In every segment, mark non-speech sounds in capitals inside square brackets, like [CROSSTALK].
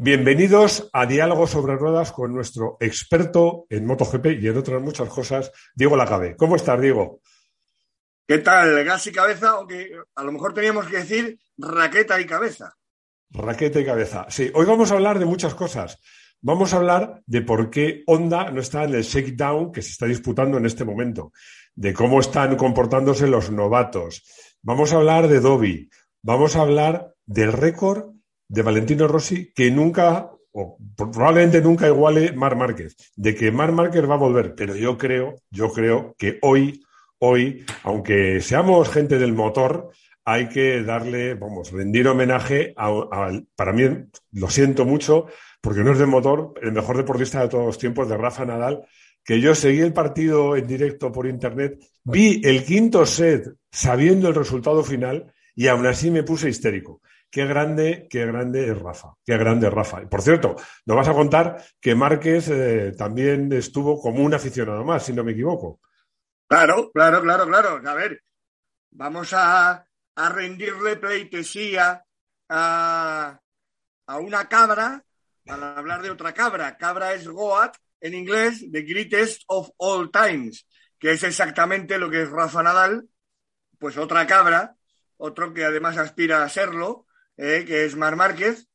Bienvenidos a Diálogo sobre Ruedas con nuestro experto en MotoGP y en otras muchas cosas, Diego Lacabe. ¿Cómo estás, Diego? ¿Qué tal? Gas y cabeza, aunque a lo mejor teníamos que decir raqueta y cabeza. Raqueta y cabeza. Sí, hoy vamos a hablar de muchas cosas. Vamos a hablar de por qué Honda no está en el shakedown que se está disputando en este momento, de cómo están comportándose los novatos. Vamos a hablar de Dobby. Vamos a hablar del récord de Valentino Rossi que nunca, o probablemente nunca iguale Mar Márquez, de que Mar Márquez va a volver, pero yo creo, yo creo que hoy, hoy, aunque seamos gente del motor, hay que darle, vamos, rendir homenaje a, para mí, lo siento mucho, porque no es de motor, el mejor deportista de todos los tiempos, de Rafa Nadal, que yo seguí el partido en directo por internet, vi el quinto set sabiendo el resultado final y aún así me puse histérico. Qué grande, qué grande es Rafa, qué grande es Rafa. Por cierto, nos vas a contar que Márquez eh, también estuvo como un aficionado más, si no me equivoco. Claro, claro, claro, claro. A ver, vamos a, rendirle pleitesía a, a, una cabra para hablar de otra cabra. Cabra es Goat en inglés, The Greatest of All Times, que es exactamente lo que es Rafa Nadal, pues otra cabra, otro que además aspira a serlo, eh, que es Mar Márquez,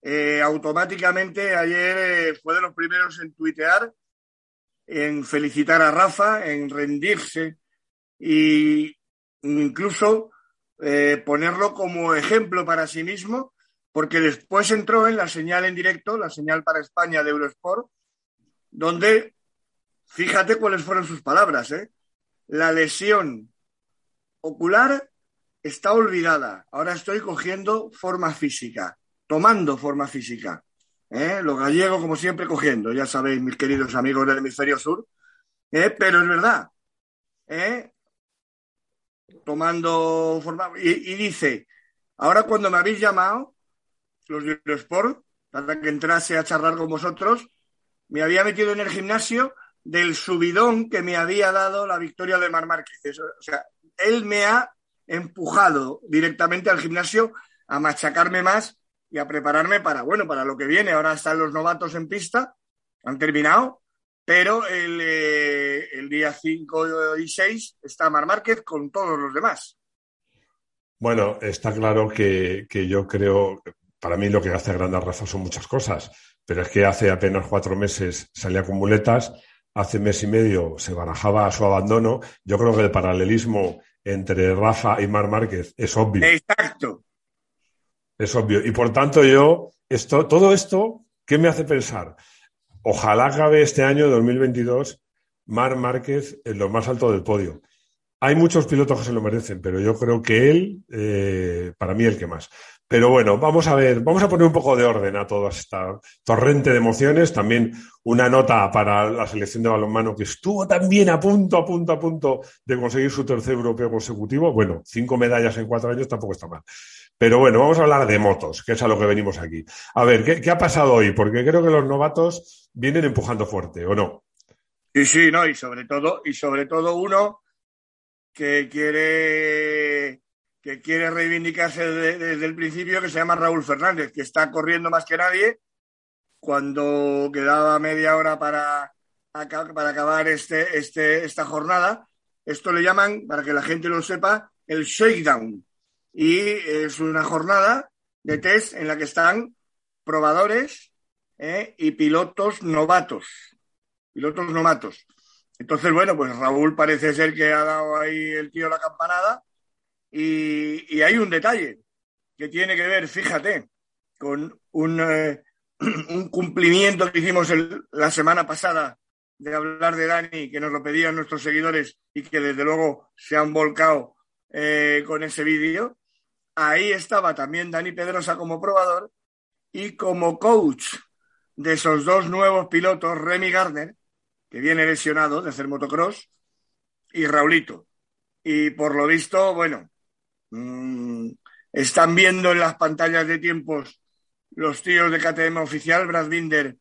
eh, automáticamente ayer eh, fue de los primeros en tuitear, en felicitar a Rafa, en rendirse e incluso ponerlo como ejemplo para sí mismo, porque después entró en la señal en directo, la señal para España de Eurosport, donde, fíjate cuáles fueron sus palabras, la lesión ocular está olvidada. Ahora estoy cogiendo forma física, tomando forma física. ¿eh? Lo gallego, como siempre, cogiendo, ya sabéis, mis queridos amigos del hemisferio sur. ¿eh? Pero es verdad. ¿eh? Tomando forma. Y, dice: Ahora, cuando me habéis llamado, los de Eurosport, para que entrase a charlar con vosotros, me había metido en el gimnasio del subidón que me había dado la victoria de Mar Márquez. o sea, él me ha empujado directamente al gimnasio a machacarme más y a prepararme para, bueno, para lo que viene. Ahora están los novatos en pista, han terminado, pero el, eh, el día 5 y 6 está Mar Márquez con todos los demás. Bueno, está claro que, que yo creo, para mí lo que hace grande a Rafa son muchas cosas, pero es que hace apenas cuatro meses salía con muletas, hace mes y medio se barajaba a su abandono. Yo creo que el paralelismo entre Rafa y Mar Márquez es obvio. Exacto. Es obvio. Y por tanto, yo, esto, todo esto, ¿qué me hace pensar? Ojalá acabe este año 2022 Mar Márquez en lo más alto del podio. Hay muchos pilotos que se lo merecen, pero yo creo que él, eh, para mí, el que más. Pero bueno, vamos a ver, vamos a poner un poco de orden a toda esta torrente de emociones. También una nota para la selección de balonmano que estuvo también a punto, a punto, a punto de conseguir su tercer europeo consecutivo. Bueno, cinco medallas en cuatro años tampoco está mal. Pero bueno, vamos a hablar de motos, que es a lo que venimos aquí. A ver, ¿qué, qué ha pasado hoy? Porque creo que los novatos vienen empujando fuerte, ¿o no? Sí, sí, no, y sobre todo, y sobre todo uno que quiere que quiere reivindicarse desde, el principio, que se llama Raúl Fernández, que está corriendo más que nadie cuando quedaba media hora para, para acabar este, este, esta jornada. Esto le llaman, para que la gente lo sepa, el shakedown. Y es una jornada de test en la que están probadores ¿eh? y pilotos novatos. Pilotos novatos. Entonces, bueno, pues Raúl parece ser que ha dado ahí el tío la campanada y, hay un detalle que tiene que ver, fíjate, con un, eh, [CLEARS THROAT] cumplimiento que hicimos la semana pasada de hablar de Dani, que nos lo pedían nuestros seguidores y que desde luego se han volcado eh, con ese vídeo. Ahí estaba también Dani Pedrosa como probador y como coach de esos dos nuevos pilotos, Remy Gardner, que viene lesionado de hacer motocross, y Raulito. Y por lo visto, bueno, Mm, están viendo en las pantallas de tiempos los tíos de KTM oficial, Brad Binder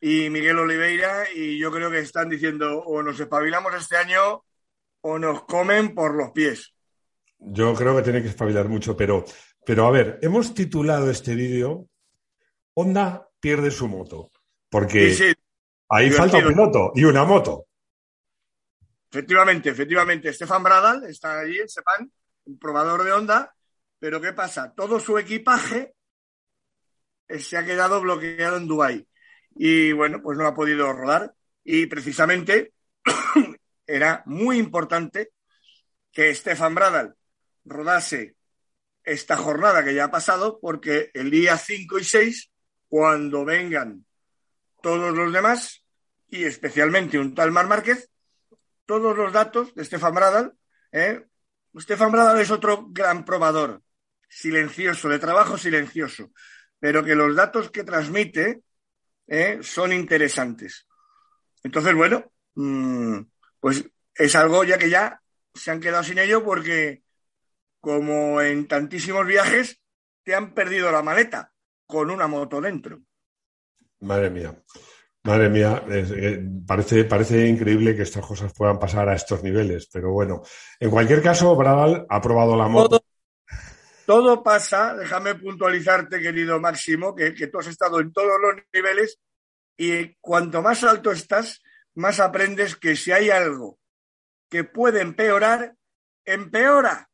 y Miguel Oliveira, y yo creo que están diciendo o nos espabilamos este año o nos comen por los pies. Yo creo que tiene que espabilar mucho, pero, pero a ver, hemos titulado este vídeo Honda pierde su moto. Porque ahí falta un piloto y una moto. Efectivamente, efectivamente. Estefan Bradal está allí, Sepan, un probador de Honda, pero ¿qué pasa? Todo su equipaje se ha quedado bloqueado en Dubái. Y bueno, pues no ha podido rodar. Y precisamente [COUGHS] era muy importante que Stefan Bradal rodase esta jornada que ya ha pasado, porque el día 5 y 6, cuando vengan todos los demás, y especialmente un tal Mar Márquez, todos los datos de Stefan Bradal. ¿eh? Stefan Bradal es otro gran probador, silencioso, de trabajo silencioso, pero que los datos que transmite ¿eh? son interesantes. Entonces, bueno, mm, pues es algo ya que ya se han quedado sin ello porque, como en tantísimos viajes, te han perdido la maleta con una moto dentro. Madre mía. Madre mía, eh, parece, parece increíble que estas cosas puedan pasar a estos niveles, pero bueno, en cualquier caso, Bradal ha probado la moto. Todo, pasa, déjame puntualizarte, querido Máximo, que, que tú has estado en todos los niveles y cuanto más alto estás, más aprendes que si hay algo que puede empeorar, empeora.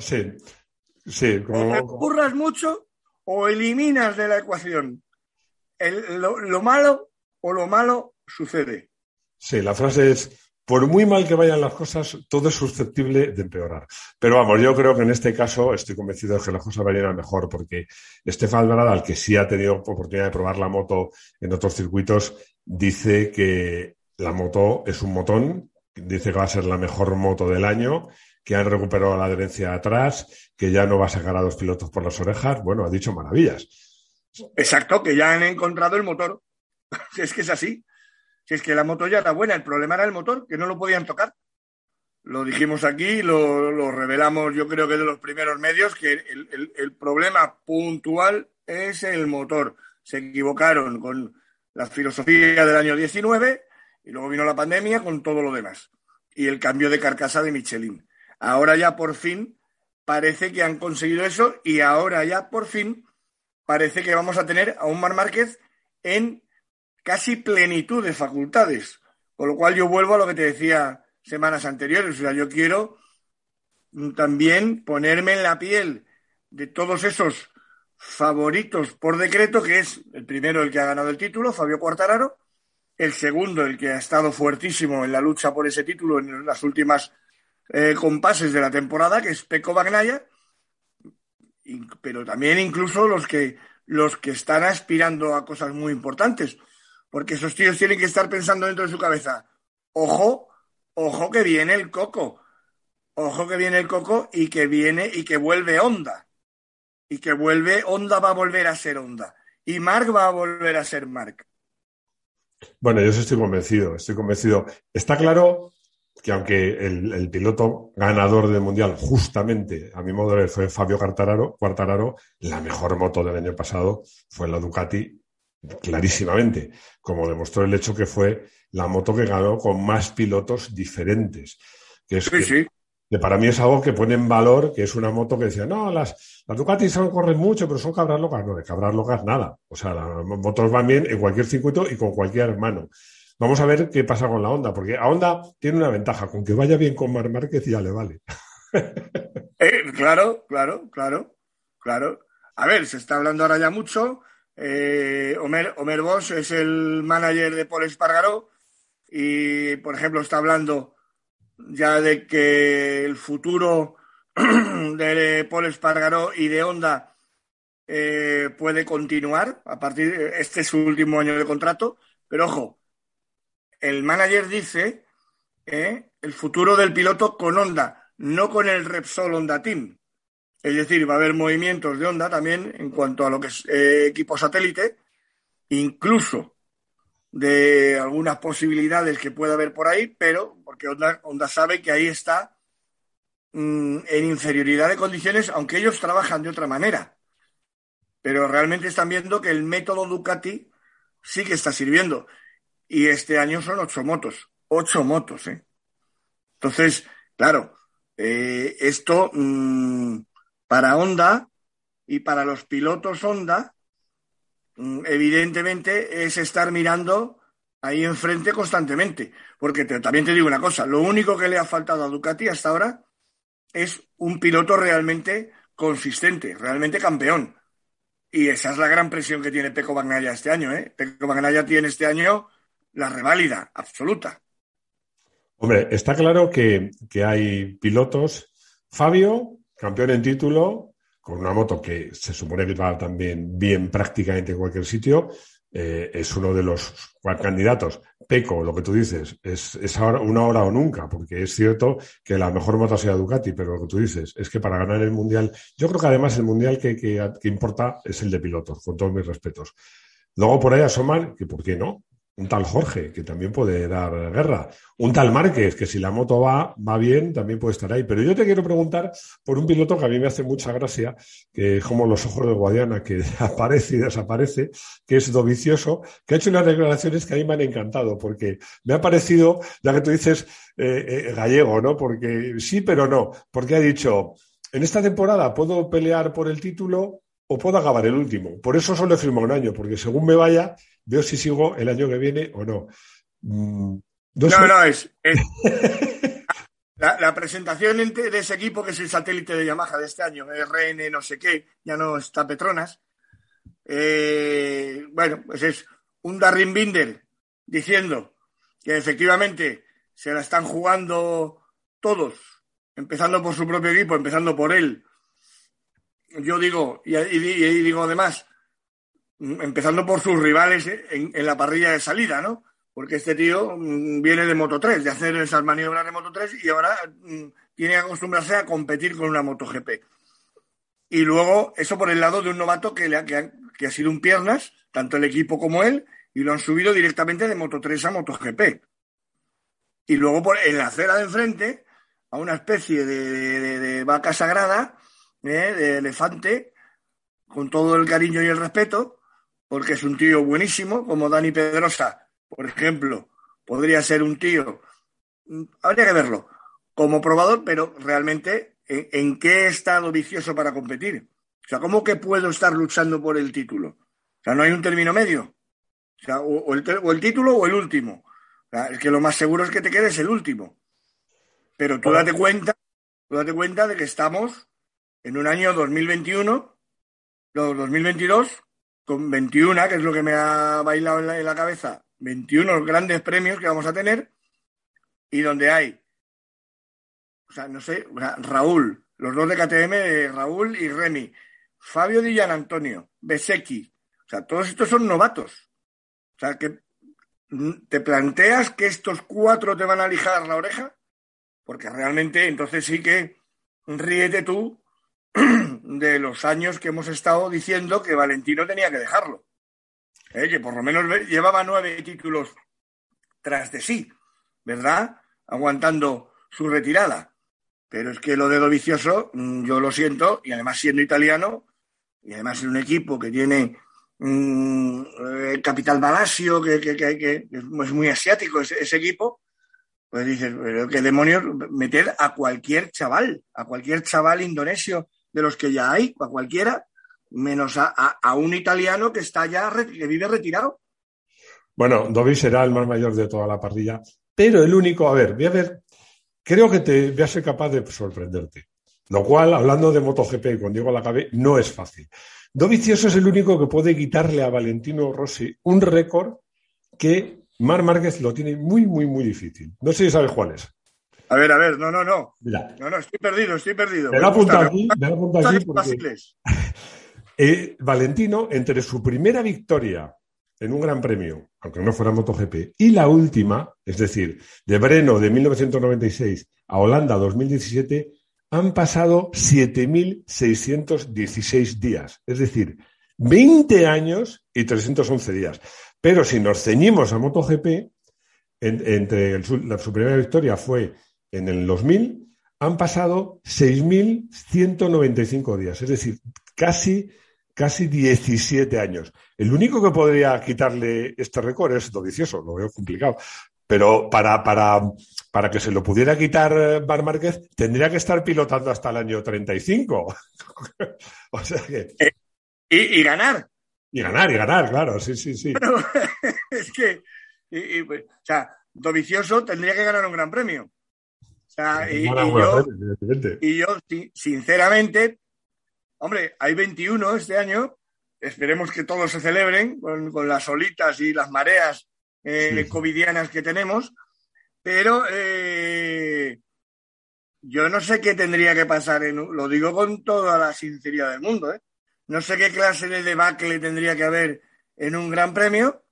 Sí, sí. Como... O te mucho o eliminas de la ecuación lo, malo o lo malo sucede. Sí, la frase es, por muy mal que vayan las cosas, todo es susceptible de empeorar. Pero vamos, yo creo que en este caso estoy convencido de que las cosas van a ir mejor, porque Estefan al que sí ha tenido oportunidad de probar la moto en otros circuitos, dice que la moto es un motón, dice que va a ser la mejor moto del año, que han recuperado la adherencia atrás, que ya no va a sacar a dos pilotos por las orejas. Bueno, ha dicho maravillas. Exacto, que ya han encontrado el motor. [LAUGHS] si es que es así. Si es que la moto ya era buena, el problema era el motor, que no lo podían tocar. Lo dijimos aquí, lo, revelamos yo creo que de los primeros medios, que el, problema puntual es el motor. Se equivocaron con la filosofía del año 19 y luego vino la pandemia con todo lo demás. Y el cambio de carcasa de Michelin. Ahora ya por fin parece que han conseguido eso y ahora ya por fin parece que vamos a tener a un Mar Márquez en casi plenitud de facultades. Con lo cual yo vuelvo a lo que te decía semanas anteriores. O sea, yo quiero también ponerme en la piel de todos esos favoritos por decreto, que es el primero el que ha ganado el título, Fabio Cuartararo, el segundo el que ha estado fuertísimo en la lucha por ese título en las últimas eh, compases de la temporada, que es Peco Bagnaya, pero también incluso los que, los que están aspirando a cosas muy importantes, porque esos tíos tienen que estar pensando dentro de su cabeza, ojo, ojo que viene el coco, ojo que viene el coco y que viene y que vuelve onda, y que vuelve, onda va a volver a ser onda, y Mark va a volver a ser Mark. Bueno, yo estoy convencido, estoy convencido. Está claro que aunque el, piloto ganador del Mundial, justamente, a mi modo de ver, fue Fabio Quartararo, la mejor moto del año pasado fue la Ducati, clarísimamente, como demostró el hecho que fue la moto que ganó con más pilotos diferentes. Que es que, para mí es algo que pone en valor, que es una moto que decía, no, las, las Ducati son, corren mucho, pero son cabras locas. No, de cabras locas nada. O sea, las motos van bien en cualquier circuito y con cualquier hermano. Vamos a ver qué pasa con la Honda, porque a Honda tiene una ventaja, con que vaya bien con Mar Márquez ya le vale. [LAUGHS] Eh, claro, claro, claro, claro. A ver, se está hablando ahora ya mucho. Eh, Homer, Homer Bosch es el manager de Paul Espargaró y, por ejemplo, está hablando ya de que el futuro [CLEARS THROAT] de Paul Espargaró y de Honda eh, puede continuar a partir de este es su último año de contrato. Pero ojo, el manager dice eh, el futuro del piloto con Honda, no con el Repsol Honda Team. Es decir, va a haber movimientos de Honda también en cuanto a lo que es eh, equipo satélite, incluso de algunas posibilidades que pueda haber por ahí, pero porque Honda, sabe que ahí está mm, en inferioridad de condiciones, aunque ellos trabajan de otra manera. Pero realmente están viendo que el método Ducati sí que está sirviendo y este año son ocho motos, ocho motos, ¿eh? Entonces, claro, eh, esto mm, para Honda y para los pilotos Honda mm, evidentemente es estar mirando ahí enfrente constantemente. Porque también te digo una cosa, lo único que le ha faltado a Ducati hasta ahora es un piloto realmente consistente, realmente campeón. Y esa es la gran presión que tiene Peco Bagnaia este año. ¿eh? Peco Bagnaia tiene este año la reválida absoluta. Hombre, está claro que, que hay pilotos. Fabio, campeón en título, con una moto que se supone que va también bien prácticamente en cualquier sitio. Eh, es uno de los candidatos. Peco, lo que tú dices, es, es ahora, una hora o nunca, porque es cierto que la mejor moto sea Ducati, pero lo que tú dices es que para ganar el Mundial, yo creo que además el Mundial que, que, que importa es el de pilotos, con todos mis respetos. Luego por ahí asoman, que por qué no, un tal Jorge, que también puede dar guerra, un tal Márquez, que si la moto va, va bien, también puede estar ahí. Pero yo te quiero preguntar por un piloto que a mí me hace mucha gracia, que es como los ojos de Guadiana, que [LAUGHS] aparece y desaparece, que es Dovicioso, que ha hecho unas declaraciones que a mí me han encantado, porque me ha parecido, ya que tú dices eh, eh, gallego, ¿no? Porque sí, pero no, porque ha dicho, en esta temporada puedo pelear por el título o puedo acabar el último. Por eso solo he firmado un año, porque según me vaya, veo si sigo el año que viene o no. Mm, no, no, es. [LAUGHS] la, presentación de ese equipo, que es el satélite de Yamaha de este año, RN no sé qué, ya no está Petronas. Eh, bueno, pues es un Darren Binder diciendo que efectivamente se la están jugando todos, empezando por su propio equipo, empezando por él. Yo digo, y, y digo además, empezando por sus rivales en, la parrilla de salida, ¿no? Porque este tío mm, viene de Moto 3, de hacer esas maniobras de Moto 3 y ahora mm, tiene que acostumbrarse a competir con una MotoGP. Y luego, eso por el lado de un novato que, le ha, que, ha, sido un piernas, tanto el equipo como él, y lo han subido directamente de Moto 3 a MotoGP. Y luego por, en la acera de enfrente, a una especie de, vaca sagrada, ¿eh? de elefante, con todo el cariño y el respeto, porque es un tío buenísimo, como Dani Pedrosa, por ejemplo, podría ser un tío, mm, habría que verlo, como probador, pero realmente, ¿en, qué estado vicioso para competir? O sea, ¿cómo que puedo estar luchando por el título? O sea, no hay un término medio. O, sea, o, el, título o el último. O sea, es que lo más seguro es que te quedes el último. Pero tú date cuenta, tú date cuenta de que estamos en un año 2021, 2022, con 21, que es lo que me ha bailado en la, cabeza, 21 grandes premios que vamos a tener y donde hay, o sea, no sé, Raúl, los dos de KTM, Raúl y Remy, Fabio Di Antonio, Besecchi, o sea, todos estos son novatos. O sea, que te planteas que estos cuatro te van a lijar la oreja, porque realmente entonces sí que ríete tú [CLEARS THROAT] de los años que hemos estado diciendo que Valentino tenía que dejarlo. ¿Eh? Que por lo menos llevaba nueve títulos tras de sí, ¿verdad? Aguantando su retirada. Pero es que lo de Dovicioso, mm, yo lo siento, y además siendo italiano, y además en un equipo que tiene mm, eh, Capital Balasio, que, es muy asiático ese, ese equipo, pues dices, pero qué demonios meter a cualquier chaval, a cualquier chaval indonesio de los que ya hay, a cualquiera, menos a, un italiano que está ya, que vive retirado. Bueno, Dovi será el más mayor de toda la parrilla, pero el único, a ver, voy a ver, creo que te voy a ser capaz de sorprenderte. Lo cual, hablando de MotoGP con Diego Lacabe, no es fácil. Dovizioso es el único que puede quitarle a Valentino Rossi un récord que Mar Márquez lo tiene muy, muy, muy difícil. No sé si sabes cuál es. A ver, a ver, no, no, no. No, no, estoy perdido, estoy perdido. Me, lo apunto aquí, me lo aquí porque... [LAUGHS] eh, Valentino, entre su primera victoria en un gran premio, aunque no fuera MotoGP, y la última, es decir, de Breno de 1996 a Holanda 2017, han pasado 7.616 días, es decir, 20 años y 311 días. Pero si nos ceñimos a MotoGP, entre su primera victoria fue en el 2000 han pasado 6.195 días, es decir, casi, casi 17 años. El único que podría quitarle este récord es Dovicioso, lo veo complicado. Pero para, para, para que se lo pudiera quitar Bar Márquez, tendría que estar pilotando hasta el año 35. [LAUGHS] o sea que... Eh, y, y ganar. Y ganar, y ganar, claro, sí, sí, sí. [LAUGHS] es que, pues, o sea, Dovicioso tendría que ganar un gran premio. Y, yo, y, yo, sinceramente, hombre, hay 21 este año, esperemos que todos se celebren con, las olitas y las mareas eh, covidianas que tenemos, pero eh, yo no sé qué tendría que pasar, en, lo digo con toda la sinceridad del mundo, ¿eh? no sé qué clase de debacle tendría que haber en un gran premio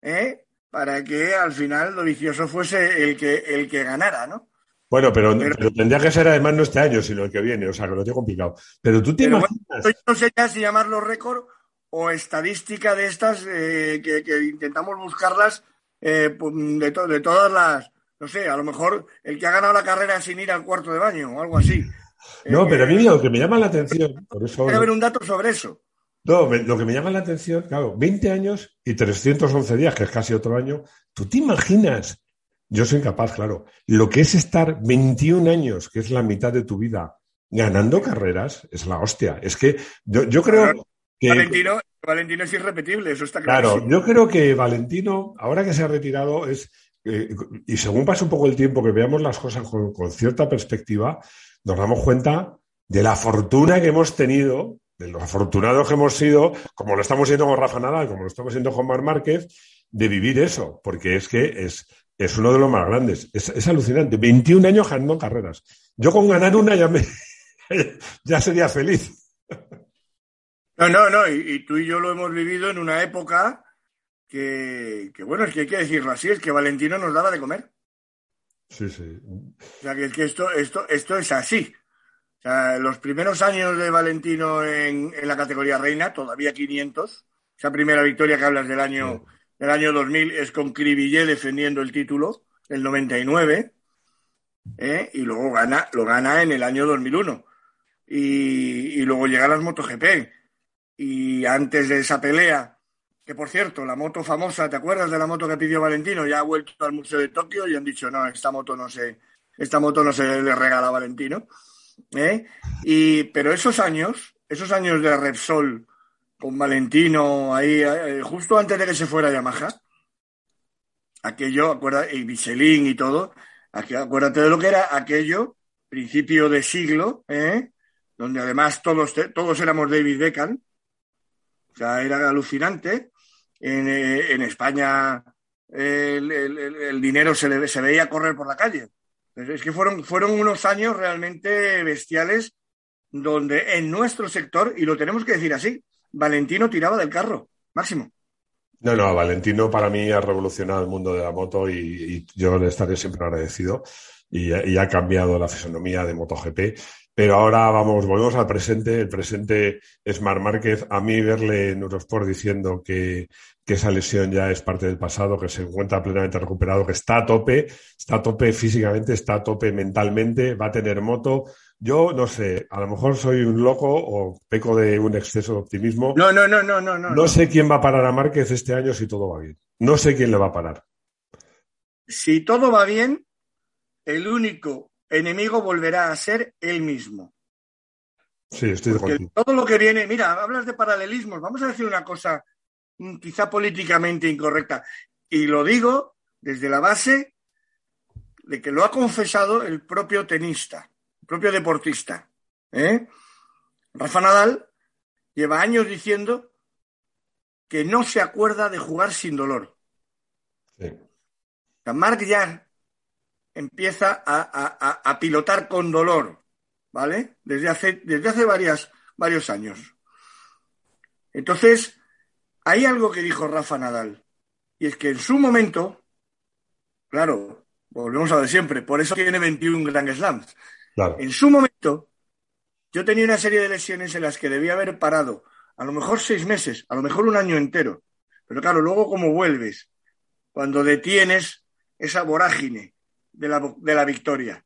¿eh? para que al final lo vicioso fuese el que, el que ganara, ¿no? Bueno, pero, tendría que ser además no este año, sino el que viene, o sea, que lo tengo complicado. Pero tú te imaginas... no sé ya si llamarlo récord o estadística de estas eh, que, intentamos buscarlas eh, pues, de, de todas las, no sé, a lo mejor el que ha ganado la carrera sin ir al cuarto de baño o algo así. [LAUGHS] No, pero a mí lo que me llama la atención, por eso... Quiero ver un dato sobre eso. No, lo que me llama la atención, claro, 20 años y 311 días, que es casi otro año, ¿tú te imaginas? Yo soy incapaz, claro. Lo que es estar 21 años, que es la mitad de tu vida, ganando carreras, es la hostia. Es que yo, creo que... Valentino, Valentino es irrepetible, eso está claro. Claro, yo creo que Valentino, ahora que se ha retirado, es... Eh, y según pasa un poco el tiempo, que veamos las cosas con cierta perspectiva, nos damos cuenta de la fortuna que hemos tenido, de los afortunados que hemos sido, como lo estamos siendo con Rafa Nadal, como lo estamos siendo con Mar Márquez, de vivir eso, porque es que es, es uno de los más grandes. Es, alucinante. 21 años ganando carreras. Yo con ganar una ya, me, [LAUGHS] ya sería feliz. No, no, no. Y, tú y yo lo hemos vivido en una época que, que, bueno, es que hay que decirlo así, es que Valentino nos daba de comer. Sí, sí. O sea, que es que esto, esto, esto es así. O sea, los primeros años de Valentino en, la categoría reina, todavía 500. Esa primera victoria que hablas del año, del año 2000 es con Cribillé defendiendo el título, el 99. ¿eh? Y luego gana, lo gana en el año 2001. Y, y luego llega las MotoGP. Y antes de esa pelea, que por cierto, la moto famosa, ¿te acuerdas de la moto que pidió Valentino? Ya ha vuelto al Museo de Tokio y han dicho, no, esta moto no se, esta moto no se le regala a Valentino. ¿eh? Y, pero esos años, esos años de Repsol con Valentino ahí, eh, justo antes de que se fuera Yamaha, aquello, acuérdate, y Michelin y todo, acuérdate de lo que era aquello, principio de siglo, ¿eh? donde además todos, todos éramos David Beckham, o sea, era alucinante, eh, en, España el, dinero se, se, veía correr por la calle. Es que fueron, fueron unos años realmente bestiales donde en nuestro sector, y lo tenemos que decir así, Valentino tiraba del carro, máximo. No, no, Valentino para mí ha revolucionado el mundo de la moto y, yo le estaré siempre agradecido y, y, ha cambiado la fisonomía de MotoGP. Pero ahora vamos, volvemos al presente. El presente es Mar Márquez. A mí verle en Eurosport diciendo que, que esa lesión ya es parte del pasado, que se encuentra plenamente recuperado, que está a tope, está a tope físicamente, está a tope mentalmente, va a tener moto. Yo no sé, a lo mejor soy un loco o peco de un exceso de optimismo. No, no, no, no, no. No, no sé quién va a parar a Márquez este año si todo va bien. No sé quién le va a parar. Si todo va bien, el único enemigo volverá a ser él mismo. Sí, estoy de acuerdo. Todo lo que viene, mira, hablas de paralelismos. Vamos a decir una cosa quizá políticamente incorrecta. Y lo digo desde la base de que lo ha confesado el propio tenista, el propio deportista. ¿eh? Rafa Nadal lleva años diciendo que no se acuerda de jugar sin dolor. Sí. Marc ya empieza a, pilotar con dolor, ¿vale? Desde hace, desde hace varias, varios años. Entonces, hay algo que dijo Rafa Nadal, y es que en su momento, claro, volvemos a de siempre, por eso tiene 21 Grand Slams. En su momento, yo tenía una serie de lesiones en las que debía haber parado, a lo mejor seis meses, a lo mejor un año entero. Pero claro, luego cómo vuelves, cuando detienes esa vorágine, de la, de la victoria.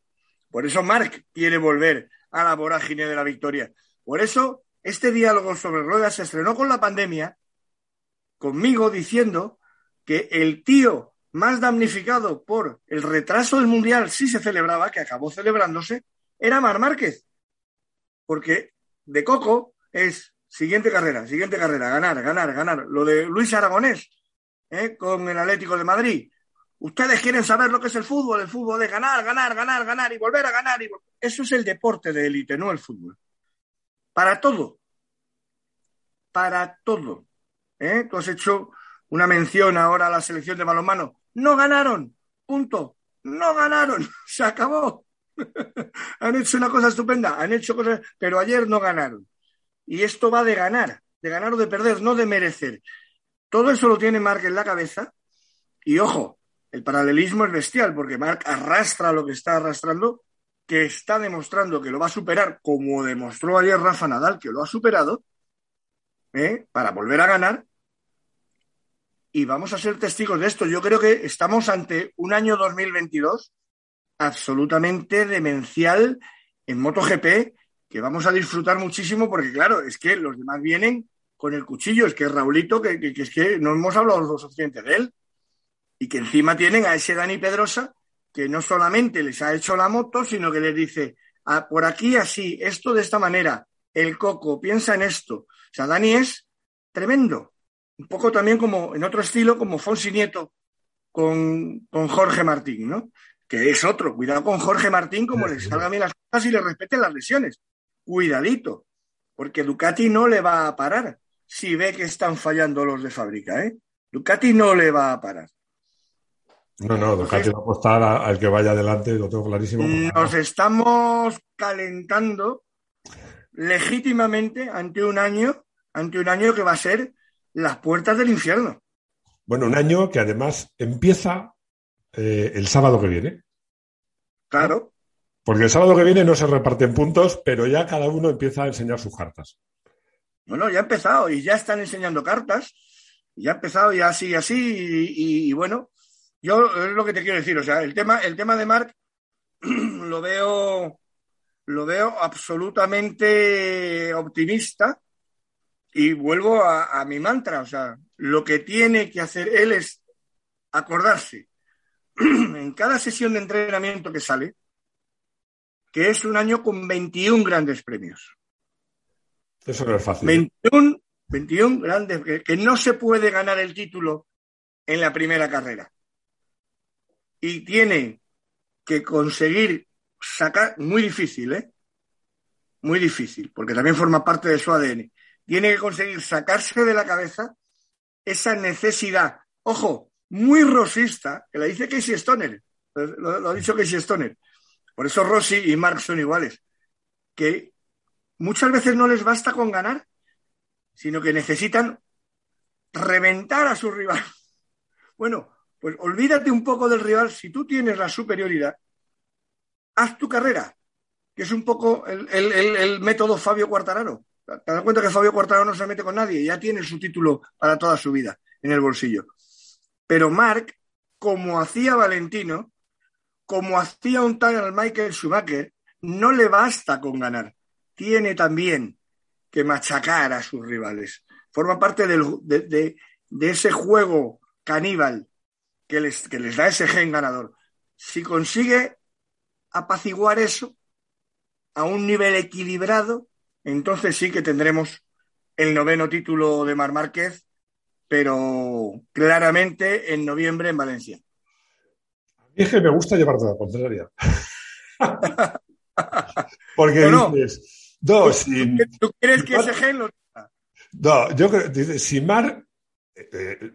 Por eso Mark quiere volver a la vorágine de la victoria. Por eso este diálogo sobre ruedas se estrenó con la pandemia, conmigo diciendo que el tío más damnificado por el retraso del Mundial, si se celebraba, que acabó celebrándose, era Mar Márquez. Porque de Coco es siguiente carrera, siguiente carrera, ganar, ganar, ganar. Lo de Luis Aragonés ¿eh? con el Atlético de Madrid. Ustedes quieren saber lo que es el fútbol, el fútbol de ganar, ganar, ganar, ganar y volver a ganar. Eso es el deporte de élite, no el fútbol. Para todo. Para todo. ¿Eh? Tú has hecho una mención ahora a la selección de balonmano. No ganaron. Punto. No ganaron. [LAUGHS] Se acabó. [LAUGHS] han hecho una cosa estupenda. Han hecho cosas, pero ayer no ganaron. Y esto va de ganar, de ganar o de perder, no de merecer. Todo eso lo tiene Mark en la cabeza. Y ojo, el paralelismo es bestial, porque Mark arrastra lo que está arrastrando, que está demostrando que lo va a superar, como demostró ayer Rafa Nadal, que lo ha superado, ¿eh? para volver a ganar. Y vamos a ser testigos de esto. Yo creo que estamos ante un año 2022 absolutamente demencial en MotoGP, que vamos a disfrutar muchísimo, porque claro, es que los demás vienen con el cuchillo. Es que Raulito, que, es que no hemos hablado lo suficiente de él. Y que encima tienen a ese Dani Pedrosa que no solamente les ha hecho la moto, sino que les dice, ah, por aquí así, esto de esta manera, el coco, piensa en esto. O sea, Dani es tremendo. Un poco también como, en otro estilo, como Fonsi Nieto con, con Jorge Martín, ¿no? Que es otro. Cuidado con Jorge Martín, como le salgan bien las cosas y le respeten las lesiones. Cuidadito, porque Ducati no le va a parar si ve que están fallando los de fábrica. ¿eh? Ducati no le va a parar. No, no, Ducati va a apostar al que vaya adelante, lo tengo clarísimo. Nos estamos calentando legítimamente ante un año, ante un año que va a ser las puertas del infierno. Bueno, un año que además empieza eh, el sábado que viene. Claro. Porque el sábado que viene no se reparten puntos, pero ya cada uno empieza a enseñar sus cartas. Bueno, ya ha empezado y ya están enseñando cartas. Ya ha empezado y así, así. Y, bueno, yo es lo que te quiero decir. O sea, el tema, el tema de Mark [CLEARS THROAT] lo veo, lo veo absolutamente optimista. Y vuelvo a, a mi mantra. O sea, lo que tiene que hacer él es acordarse [CLEARS THROAT] en cada sesión de entrenamiento que sale que es un año con 21 grandes premios. Eso no es fácil. 21, 21 grandes, que, no se puede ganar el título en la primera carrera. Y tiene que conseguir sacar, muy difícil, ¿eh? Muy difícil, porque también forma parte de su ADN. Tiene que conseguir sacarse de la cabeza esa necesidad, ojo, muy rosista, que la dice Casey Stoner, lo, lo ha dicho Casey Stoner. Por eso Rossi y Mark son iguales, que muchas veces no les basta con ganar, sino que necesitan reventar a su rival. [LAUGHS] Bueno, pues olvídate un poco del rival. Si tú tienes la superioridad, haz tu carrera, que es un poco el, método Fabio Quartararo. Te das cuenta que Fabio Quartararo no se mete con nadie, ya tiene su título para toda su vida en el bolsillo. Pero Mark, como hacía Valentino, como hacía un tal Michael Schumacher, no le basta con ganar tiene también que machacar a sus rivales. Forma parte de, ese juego caníbal que les da ese gen ganador. Si consigue apaciguar eso a un nivel equilibrado, entonces sí que tendremos el noveno título de Mar Márquez, pero claramente en noviembre en Valencia. A que me gusta llevarte la contraria. [LAUGHS] Porque dices, Dos. ¿Tú crees que ese gen lo No, yo creo, si Mar eh,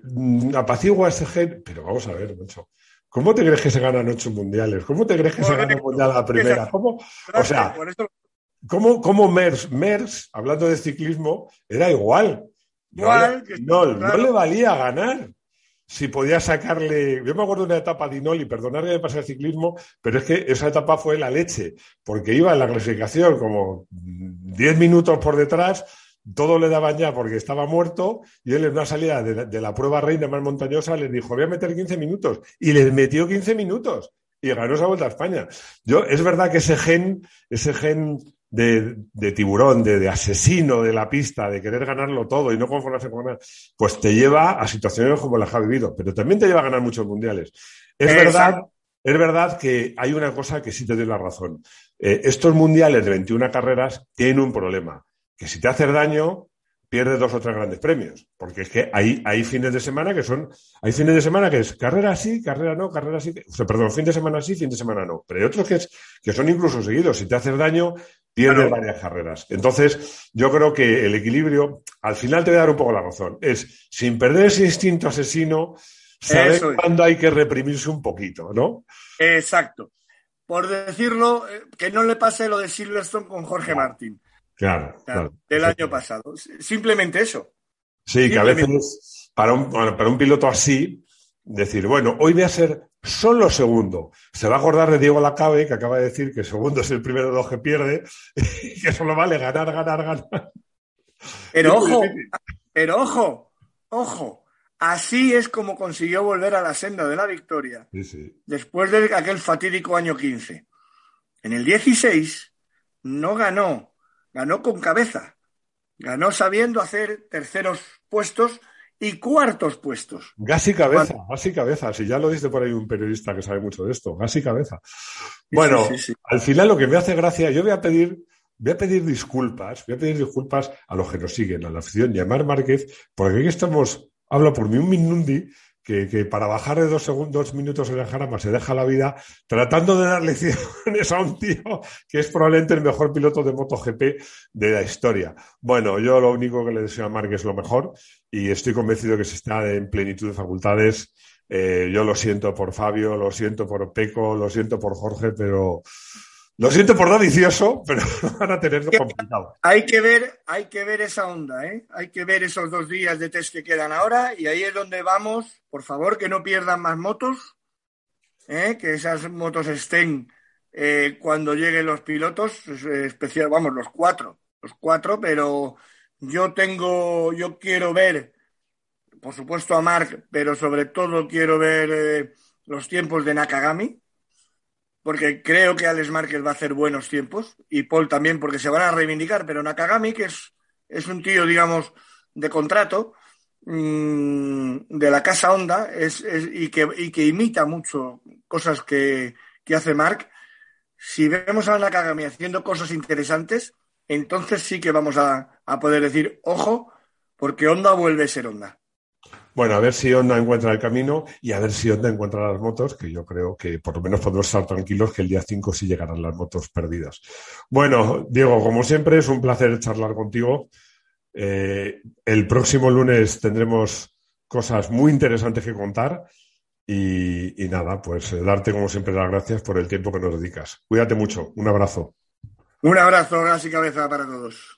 apacigua ese gen, pero vamos a ver, mucho. ¿Cómo te crees que se ganan ocho mundiales? ¿Cómo te crees que se gana el mundial a la primera? ¿Cómo? O sea, ¿cómo, cómo Mers, Mers, hablando de ciclismo, era igual? Igual. No, no le valía ganar si podía sacarle. Yo me acuerdo de una etapa de Inoli, perdonadme de pasar el ciclismo, pero es que esa etapa fue la leche, porque iba en la clasificación como 10 minutos por detrás, todo le daban ya porque estaba muerto, y él en una salida de la, prueba reina más montañosa les dijo: Voy a meter 15 minutos, y les metió 15 minutos. Y ganó esa vuelta a España. Yo, es verdad que ese gen, ese gen de, tiburón, de, asesino de la pista, de querer ganarlo todo y no conformarse con nada, pues te lleva a situaciones como las que ha vivido, pero también te lleva a ganar muchos mundiales. Es verdad, es verdad que hay una cosa que sí te doy la razón. Eh, estos mundiales de 21 carreras tienen un problema, que si te haces daño, pierde dos o tres grandes premios. Porque es que hay, hay fines de semana que son, hay fines de semana que es carrera sí, carrera no, carrera sí, o sea, perdón, fin de semana sí, fin de semana no. Pero hay otros que, es, que son incluso seguidos. Si te haces daño, pierdes varias carreras. Entonces, yo creo que el equilibrio, al final te voy a dar un poco la razón, es sin perder ese instinto asesino, saber cuándo hay que reprimirse un poquito, ¿no? Exacto. Por decirlo, eh, que no le pase lo de Silverstone con Jorge Martín. Claro, claro. Del año pasado. Simplemente eso. Sí, que a veces para un, para un piloto así, decir, bueno, hoy voy a ser solo segundo. Se va a acordar de Diego Lacabe, que acaba de decir que segundo es el primero de los que pierde, [LAUGHS] y que solo vale ganar, ganar, ganar. Pero ojo, pero ojo, ojo. Así es como consiguió volver a la senda de la victoria después de aquel fatídico año 15. En el 16 no ganó ganó con cabeza, ganó sabiendo hacer terceros puestos y cuartos puestos. Gas y cabeza, gas y cabeza. Si ya lo dice por ahí un periodista que sabe mucho de esto, gas y cabeza. Bueno, al final lo que me hace gracia, yo voy a pedir, voy a pedir disculpas, voy a pedir disculpas a los que nos siguen, a la afición y a Mar Márquez, porque aquí estamos, hablo por mí un minundi, que, para bajar de dos segundos, minutos en el jarama se deja la vida tratando de dar lecciones [LAUGHS] a un tío que es probablemente el mejor piloto de MotoGP de la historia. Bueno, yo lo único que le deseo a Mark es lo mejor y estoy convencido que se está en plenitud de facultades. Eh, yo lo siento por Fabio, lo siento por Peco, lo siento por Jorge, pero lo siento por lo vicioso, pero [LAUGHS] van a tenerlo complicado. Hay que ver, hay que ver esa onda, ¿eh? Hay que ver esos dos días de test que quedan ahora y ahí es donde vamos. Por favor, que no pierdan más motos, ¿eh? que esas motos estén eh, cuando lleguen los pilotos, especial, vamos, los cuatro, los cuatro, pero yo tengo, yo quiero ver, por supuesto a Mark, pero sobre todo quiero ver eh, los tiempos de Nakagami porque creo que Alex Márquez va a hacer buenos tiempos y Paul también, porque se van a reivindicar, pero Nakagami, que es, es un tío, digamos, de contrato mmm, de la casa Honda es, y, que, y, que, imita mucho cosas que, que hace Mark, si vemos a Nakagami haciendo cosas interesantes, entonces sí que vamos a, a poder decir, ojo, porque Honda vuelve a ser Honda. Bueno, a ver si Honda encuentra el camino y a ver si Honda encuentra las motos, que yo creo que por lo menos podemos estar tranquilos que el día 5 sí llegarán las motos perdidas. Bueno, Diego, como siempre, es un placer charlar contigo. Eh, el próximo lunes tendremos cosas muy interesantes que contar y, y nada, pues eh, darte como siempre las gracias por el tiempo que nos dedicas. Cuídate mucho. Un abrazo. Un abrazo, gas y cabeza para todos.